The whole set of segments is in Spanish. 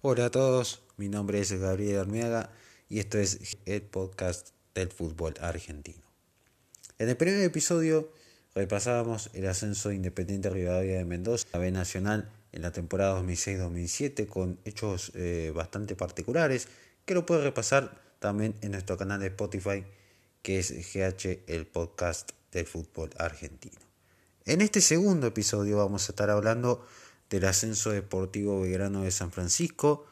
Hola a todos, mi nombre es Gabriel Armeaga y esto es el podcast del fútbol argentino. En el primer episodio repasábamos el ascenso de Independiente Rivadavia de Mendoza a B Nacional en la temporada 2006-2007 con hechos eh, bastante particulares que lo puedes repasar también en nuestro canal de Spotify que es GH el podcast del fútbol argentino. En este segundo episodio vamos a estar hablando del ascenso deportivo Belgrano de San Francisco,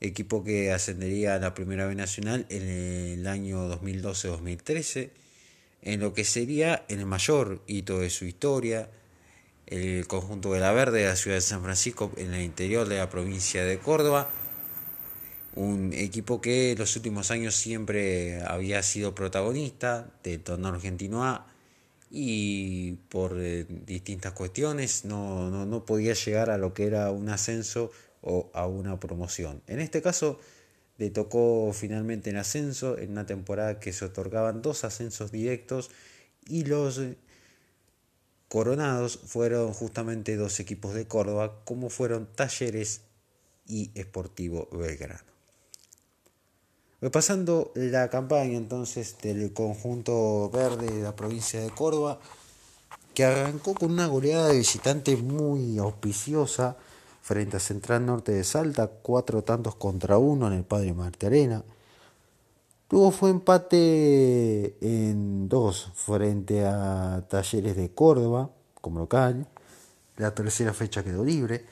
equipo que ascendería a la Primera B Nacional en el año 2012-2013, en lo que sería el mayor hito de su historia, el conjunto de la Verde de la ciudad de San Francisco en el interior de la provincia de Córdoba, un equipo que en los últimos años siempre había sido protagonista del torneo argentino A, y por eh, distintas cuestiones no, no, no, podía llegar a lo que era un ascenso o a una promoción. En este caso le tocó finalmente el ascenso en una temporada que se otorgaban dos ascensos directos y los coronados fueron justamente dos equipos de Córdoba como fueron Talleres y Esportivo Belgrano. Repasando la campaña entonces del conjunto verde de la provincia de Córdoba, que arrancó con una goleada de visitante muy auspiciosa frente a Central Norte de Salta, cuatro tantos contra uno en el Padre Marte Arena. Luego fue empate en dos frente a Talleres de Córdoba como local. La tercera fecha quedó libre.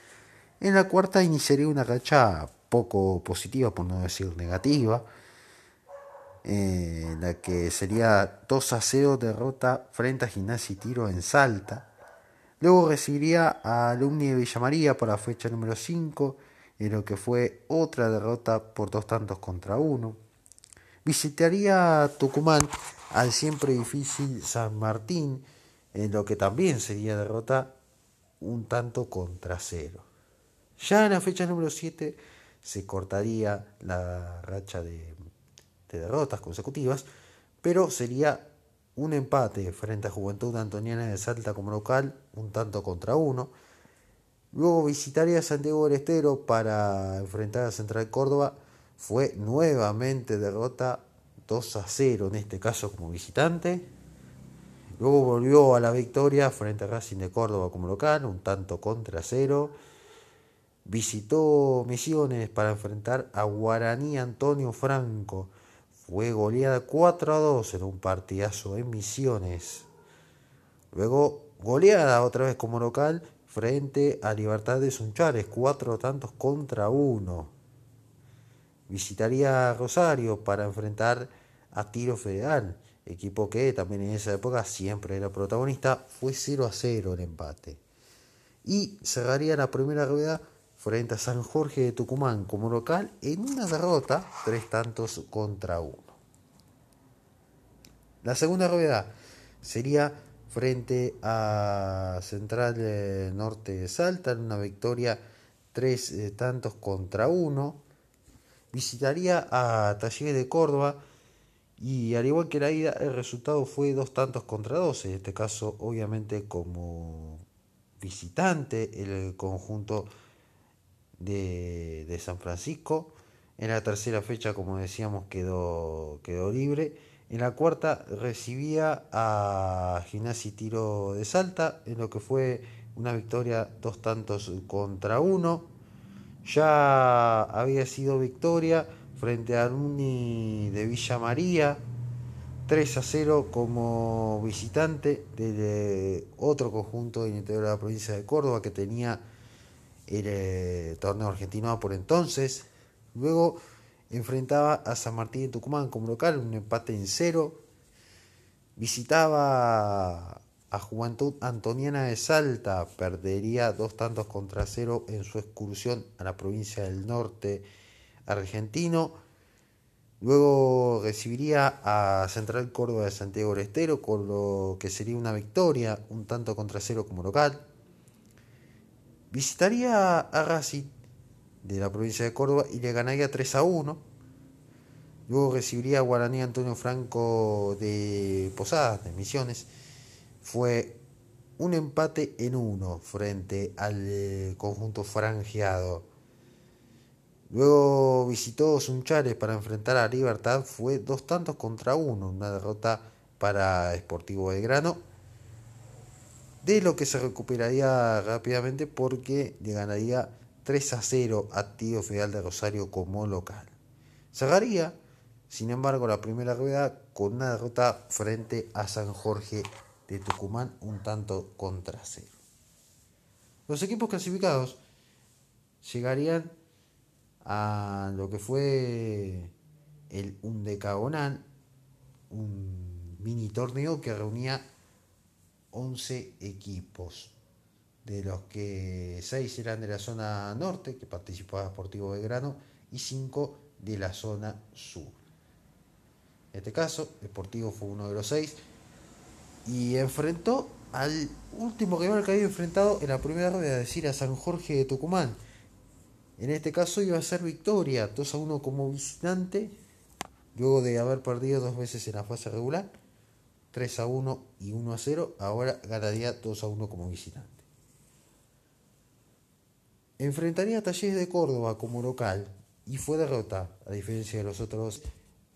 En la cuarta iniciaría una racha poco positiva, por no decir negativa, eh, la que sería 2 a 0 derrota frente a Gimnasia y Tiro en Salta. Luego recibiría a Alumni de Villa María para fecha número 5, en lo que fue otra derrota por dos tantos contra uno. Visitaría Tucumán al siempre difícil San Martín, en lo que también sería derrota un tanto contra cero. Ya en la fecha número 7 se cortaría la racha de derrotas consecutivas, pero sería un empate frente a Juventud Antoniana de Salta como local, un tanto contra uno. Luego visitaría Santiago del Estero para enfrentar a Central Córdoba. Fue nuevamente derrota 2 a 0, en este caso como visitante. Luego volvió a la victoria frente a Racing de Córdoba como local, un tanto contra cero. Visitó Misiones para enfrentar a Guaraní Antonio Franco fue goleada 4 a 2 en un partidazo en Misiones. Luego goleada otra vez como local frente a Libertad de Sunchales, 4 tantos contra 1. Visitaría Rosario para enfrentar a Tiro Federal, equipo que también en esa época siempre era protagonista, fue 0 a 0 el empate. Y cerraría la primera rueda frente a San Jorge de Tucumán como local en una derrota, tres tantos contra uno. La segunda rueda sería frente a Central Norte de Salta en una victoria tres eh, tantos contra uno. Visitaría a Talleres de Córdoba y al igual que la ida el resultado fue dos tantos contra dos, en este caso obviamente como visitante el conjunto de, San Francisco. En la tercera fecha, como decíamos, quedó, quedó libre. En la cuarta recibía a Gimnasia y Tiro de Salta, en lo que fue una victoria dos tantos contra uno. Ya había sido victoria frente a Uni de Villa María, 3 a 0 como visitante de otro conjunto del interior de la provincia de Córdoba que tenía el eh, torneo argentino por entonces. Luego enfrentaba a San Martín de Tucumán como local, un empate en cero. Visitaba a Juventud Antoniana de Salta, perdería dos tantos contra cero en su excursión a la provincia del norte argentino. Luego recibiría a Central Córdoba de Santiago del Estero, con lo que sería una victoria, un tanto contra cero como local. Visitaría a Racing de la provincia de Córdoba y le ganaría 3 a 1. Luego recibiría a Guaraní Antonio Franco de Posadas, de Misiones. Fue un empate en uno frente al conjunto franjeado. Luego visitó Sunchales para enfrentar a Libertad, fue dos tantos contra uno, una derrota para Sportivo Belgrano, de lo que se recuperaría rápidamente porque le ganaría 3 a 0 a Tío Federal de Rosario como local. Cerraría, sin embargo, la primera rueda con una derrota frente a San Jorge de Tucumán, un tanto contra cero. Los equipos clasificados llegarían a lo que fue el Undecagonal, un mini torneo que reunía 11 equipos, de los que 6 eran de la zona norte, que participaba Sportivo Belgrano, y 5 de la zona sur. En este caso, Sportivo fue uno de los 6 y enfrentó al último rival que había enfrentado en la primera rueda, es decir, a San Jorge de Tucumán. En este caso iba a ser victoria, 2 a 1 como visitante, luego de haber perdido dos veces en la fase regular 3 a 1 y 1 a 0, ahora ganaría 2 a 1 como visitante. Enfrentaría a Talleres de Córdoba como local y fue derrota, a diferencia de los otros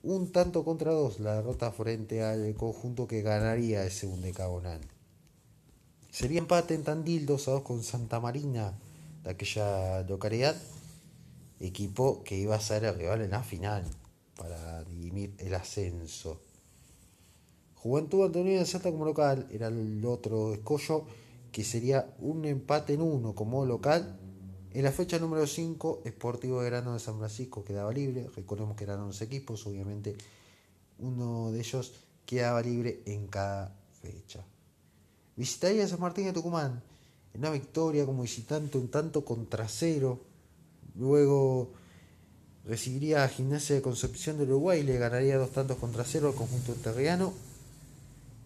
un tanto contra dos, la derrota frente al conjunto que ganaría ese segundo decagonal. Sería empate en Tandil 2 a 2 con Santa Marina de aquella localidad, equipo que iba a ser el rival en la final para dirimir el ascenso. Juventud Antonio de Salta como local era el otro escollo que sería un empate en uno como local. En la fecha número 5, Sportivo de Grano de San Francisco quedaba libre. Recordemos que eran 11 equipos, obviamente uno de ellos quedaba libre en cada fecha. Visitaría San Martín de Tucumán en una victoria como visitante un tanto contra cero. Luego recibiría a Gimnasia de Concepción de Uruguay y le ganaría dos tantos contra cero al conjunto terriano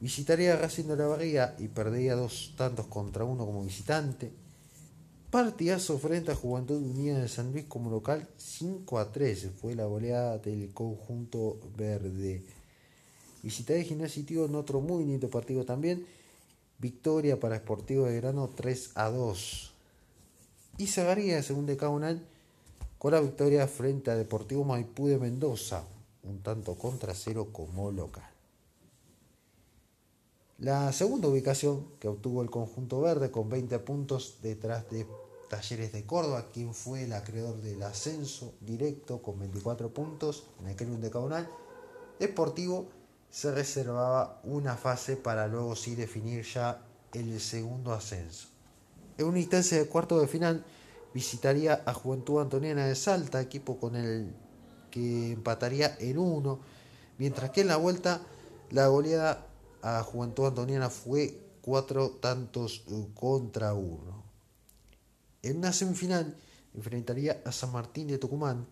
Visitaría a Racing de la Barriga y perdería dos tantos contra uno como visitante. Partidazo frente a Juventud Unida de San Luis como local 5 a 3 fue la goleada del conjunto verde. Visitaría Gimnasio en otro muy bonito partido también. Victoria para Sportivo de Grano 3 a 2. Y cerraría según de Caunal con la victoria frente a Deportivo Maipú de Mendoza, un tanto contra cero como local. La segunda ubicación que obtuvo el conjunto verde con 20 puntos detrás de Talleres de Córdoba, quien fue el acreedor del ascenso directo con 24 puntos en aquel decagonal. Deportivo se reservaba una fase para luego sí definir ya el segundo ascenso. En una instancia de cuarto de final visitaría a Juventud Antoniana de Salta, equipo con el que empataría en uno, mientras que en la vuelta la goleada a Juventud Antoniana fue cuatro tantos eh, contra uno. En una semifinal enfrentaría a San Martín de Tucumán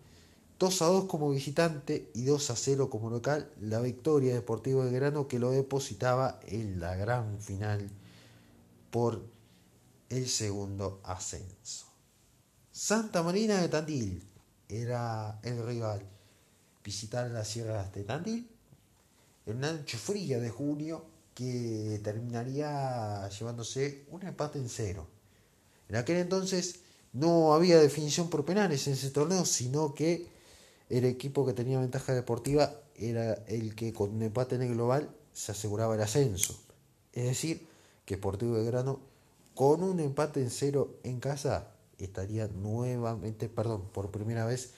2 a 2 como visitante y 2 a 0 como local, la victoria Deportivo de Grano que lo depositaba en la gran final por el segundo ascenso. Santa Marina de Tandil era el rival. Visitar las sierras de Tandil en una fría de junio que terminaría llevándose un empate en cero. En aquel entonces no había definición por penales en ese torneo, sino que el equipo que tenía ventaja deportiva era el que con un empate en el global se aseguraba el ascenso. Es decir, que Sportivo de Grano con un empate en cero en casa estaría nuevamente, perdón, por primera vez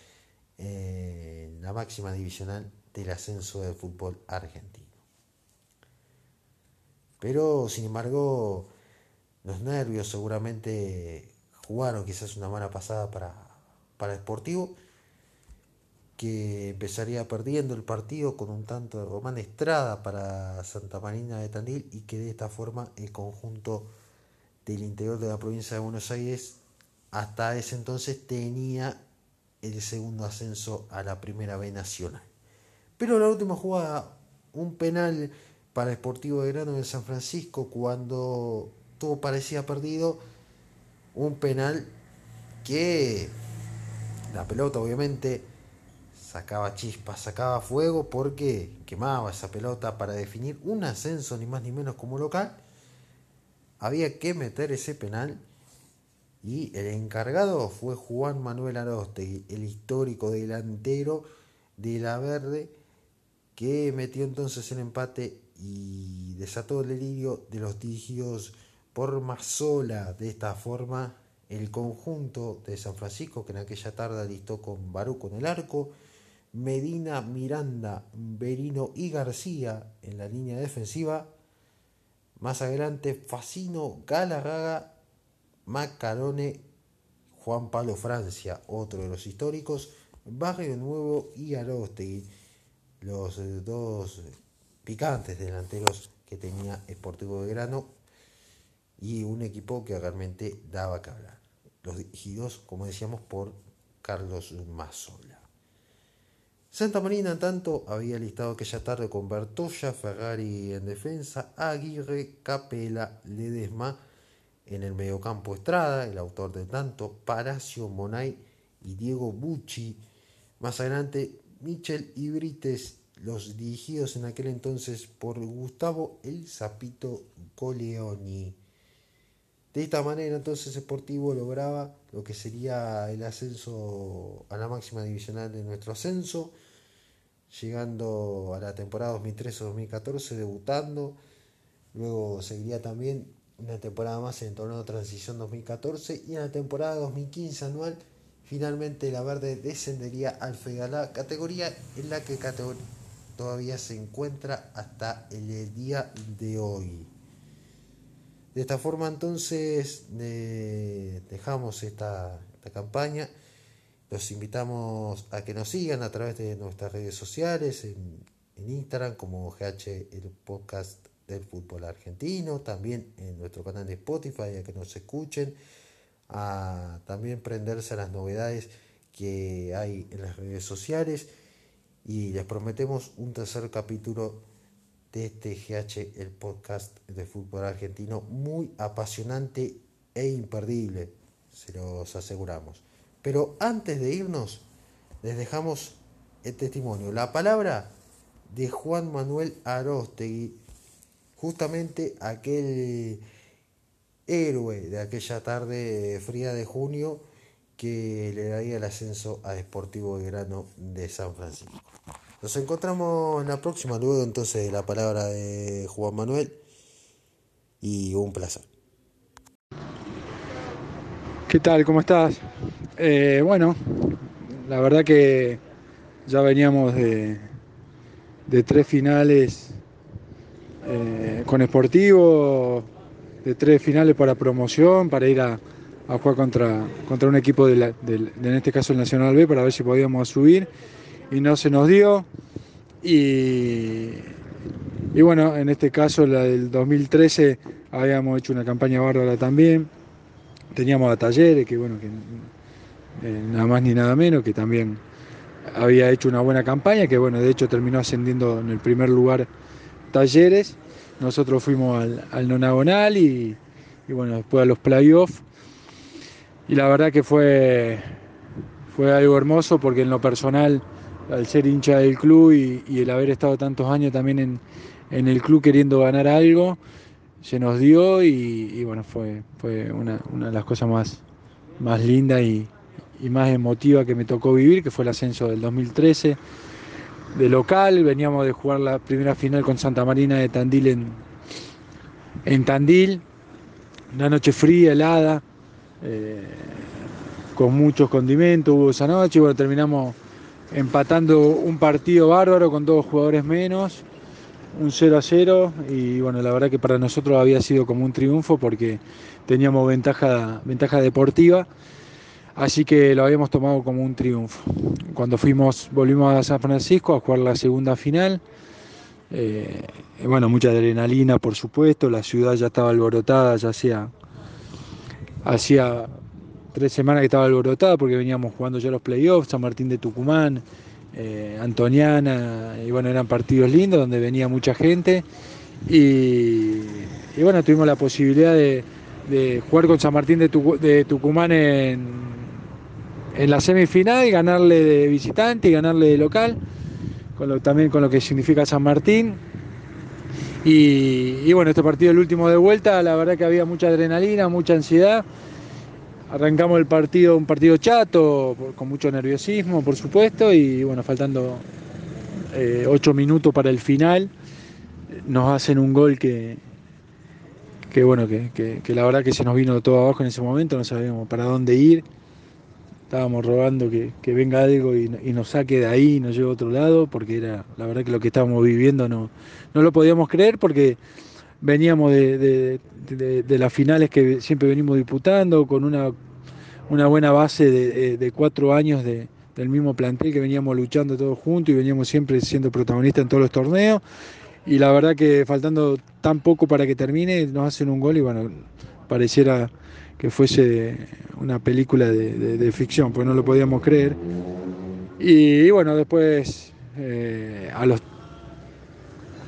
en la máxima divisional del ascenso del fútbol argentino. Pero, sin embargo, los nervios seguramente jugaron quizás una mala pasada para, para Sportivo, que empezaría perdiendo el partido con un tanto de Román Estrada para Santa Marina de Tandil y que de esta forma el conjunto del interior de la provincia de Buenos Aires hasta ese entonces tenía el segundo ascenso a la primera B nacional. Pero la última jugada, un penal para Sportivo de Grano de San Francisco cuando todo parecía perdido, un penal que la pelota obviamente sacaba chispas, sacaba fuego porque quemaba esa pelota para definir un ascenso ni más ni menos como local. Había que meter ese penal Y el encargado fue Juan Manuel Aroste, el histórico delantero de la Verde, que metió entonces el empate y desató el delirio de los dirigidos por Mazola. De esta forma, el conjunto de San Francisco, que en aquella tarde listó con Baruco en el arco, Medina, Miranda, Berino y García en la línea defensiva. Más adelante, Facino, Galarraga, Macarone, Juan Pablo Francia, otro de los históricos, Barrio Nuevo y Arostegui, los eh, dos picantes delanteros que tenía Sportivo de Grano y un equipo que realmente daba que hablar. Los dirigidos, como decíamos, por Carlos Mazzola. Santa Marina, en tanto, había listado aquella tarde con Bertoya, Ferrari en defensa, Aguirre, Capela, Ledesma en el mediocampo Estrada, el autor del tanto, Paracio, Monay y Diego Bucci. Más adelante, Michel y Brites, los dirigidos en aquel entonces por Gustavo El Zapito Coleoni. De esta manera entonces Sportivo lograba lo que sería el ascenso a la máxima divisional de nuestro ascenso, llegando a la temporada 2013-2014 debutando, luego seguiría también una temporada más en el torneo de transición 2014 y en la temporada 2015 anual finalmente la verde descendería al Fegalá, categoría en la que todavía se encuentra hasta el día de hoy. De esta forma entonces dejamos esta, campaña. Los invitamos a que nos sigan a través de nuestras redes sociales, en, Instagram como GH el podcast del fútbol argentino, también en nuestro canal de Spotify, a que nos escuchen, a también prenderse a las novedades que hay en las redes sociales y les prometemos un tercer capítulo de este GH, el podcast de fútbol argentino, muy apasionante e imperdible, se los aseguramos. Pero antes de irnos, les dejamos el testimonio, la palabra de Juan Manuel Arostegui, justamente aquel héroe de aquella tarde fría de junio que le daría el ascenso a Deportivo Grano de San Francisco. Nos encontramos en la próxima, luego entonces de la palabra de Juan Manuel y un placer. ¿Qué tal? ¿Cómo estás? Eh, bueno, la verdad que ya veníamos de, de tres finales eh, con Sportivo, de tres finales para promoción, para ir a, jugar contra, contra un equipo de, en este caso el Nacional B, para ver si podíamos subir y no se nos dio. Y, y bueno, en este caso, la del 2013, habíamos hecho una campaña bárbara también. Teníamos a Talleres, que bueno, que eh, nada más ni nada menos, que también había hecho una buena campaña, que bueno, de hecho terminó ascendiendo en el primer lugar Talleres. Nosotros fuimos al, al nonagonal y, y bueno, después a los playoffs. Y la verdad que fue, fue algo hermoso porque en lo personal al ser hincha del club y, el haber estado tantos años también en, el club queriendo ganar algo, se nos dio y, bueno, fue, fue una, de las cosas más, más lindas y, más emotivas que me tocó vivir, que fue el ascenso del 2013 de local, veníamos de jugar la primera final con Santa Marina de Tandil en, en Tandil, una noche fría, helada, eh, con muchos condimentos hubo esa noche, y bueno, terminamos empatando un partido bárbaro con dos jugadores menos, un 0 a 0 y bueno, la verdad que para nosotros había sido como un triunfo porque teníamos ventaja, ventaja deportiva, así que lo habíamos tomado como un triunfo. Cuando fuimos, volvimos a San Francisco a jugar la segunda final, eh, bueno, mucha adrenalina por supuesto, la ciudad ya estaba alborotada, ya hacía, hacía tres semanas que estaba alborotada porque veníamos jugando ya los playoffs, San Martín de Tucumán, eh, Antoniana, y bueno, eran partidos lindos donde venía mucha gente. Y, bueno, tuvimos la posibilidad de, jugar con San Martín de, Tucumán en, en, la semifinal, ganarle de visitante y ganarle de local, también con lo que significa San Martín. Y, bueno, este partido, el último de vuelta, la verdad que había mucha adrenalina, mucha ansiedad arrancamos el partido, un partido chato, con mucho nerviosismo, por supuesto, y bueno, faltando eh, ocho minutos para el final, nos hacen un gol que, que bueno, que, la verdad que se nos vino todo abajo en ese momento, no sabíamos para dónde ir, estábamos rogando que, venga algo y, nos saque de ahí y nos lleve a otro lado, porque era la verdad que lo que estábamos viviendo no, no lo podíamos creer, porque veníamos de, las finales que siempre venimos disputando, con una, una buena base de, cuatro años del mismo plantel que veníamos luchando todos juntos y veníamos siempre siendo protagonistas en todos los torneos. Y la verdad que faltando tan poco para que termine, nos hacen un gol y bueno, pareciera que fuese una película de, ficción, pues no lo podíamos creer. Y, bueno, después eh, a los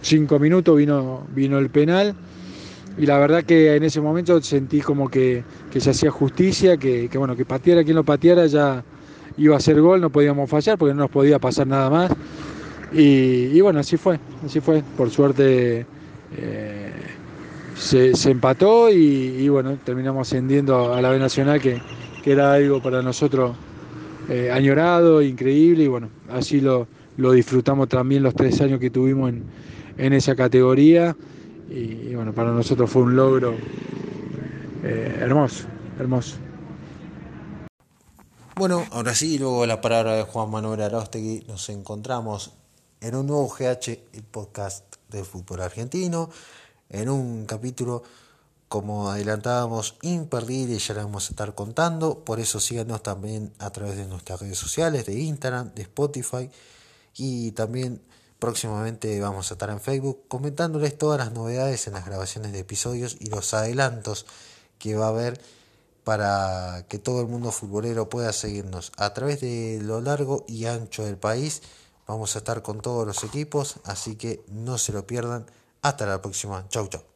cinco minutos vino, vino el penal y la verdad que en ese momento sentí como que, se hacía justicia, que, que, bueno, que pateara quien lo pateara ya iba a ser gol, no podíamos fallar porque no nos podía pasar nada más. Y, bueno, así fue, así fue. Por suerte eh, se, empató y, bueno, terminamos ascendiendo a la B Nacional, que, era algo para nosotros eh, añorado, increíble, y bueno, así lo, disfrutamos también los tres años que tuvimos en, esa categoría. Y, bueno, para nosotros fue un logro eh, hermoso, hermoso. Bueno, ahora sí, luego la palabra de Juan Manuel Arostegui, nos encontramos en un nuevo GH, el podcast del fútbol argentino, en un capítulo, como adelantábamos, imperdible, ya lo vamos a estar contando, por eso síganos también a través de nuestras redes sociales, de Instagram, de Spotify, y también próximamente vamos a estar en Facebook comentándoles todas las novedades en las grabaciones de episodios y los adelantos que va a haber para que todo el mundo futbolero pueda seguirnos. A través de lo largo y ancho del país Vamos a estar con todos los equipos, así que no se lo pierdan. Hasta la próxima. Chau, chau.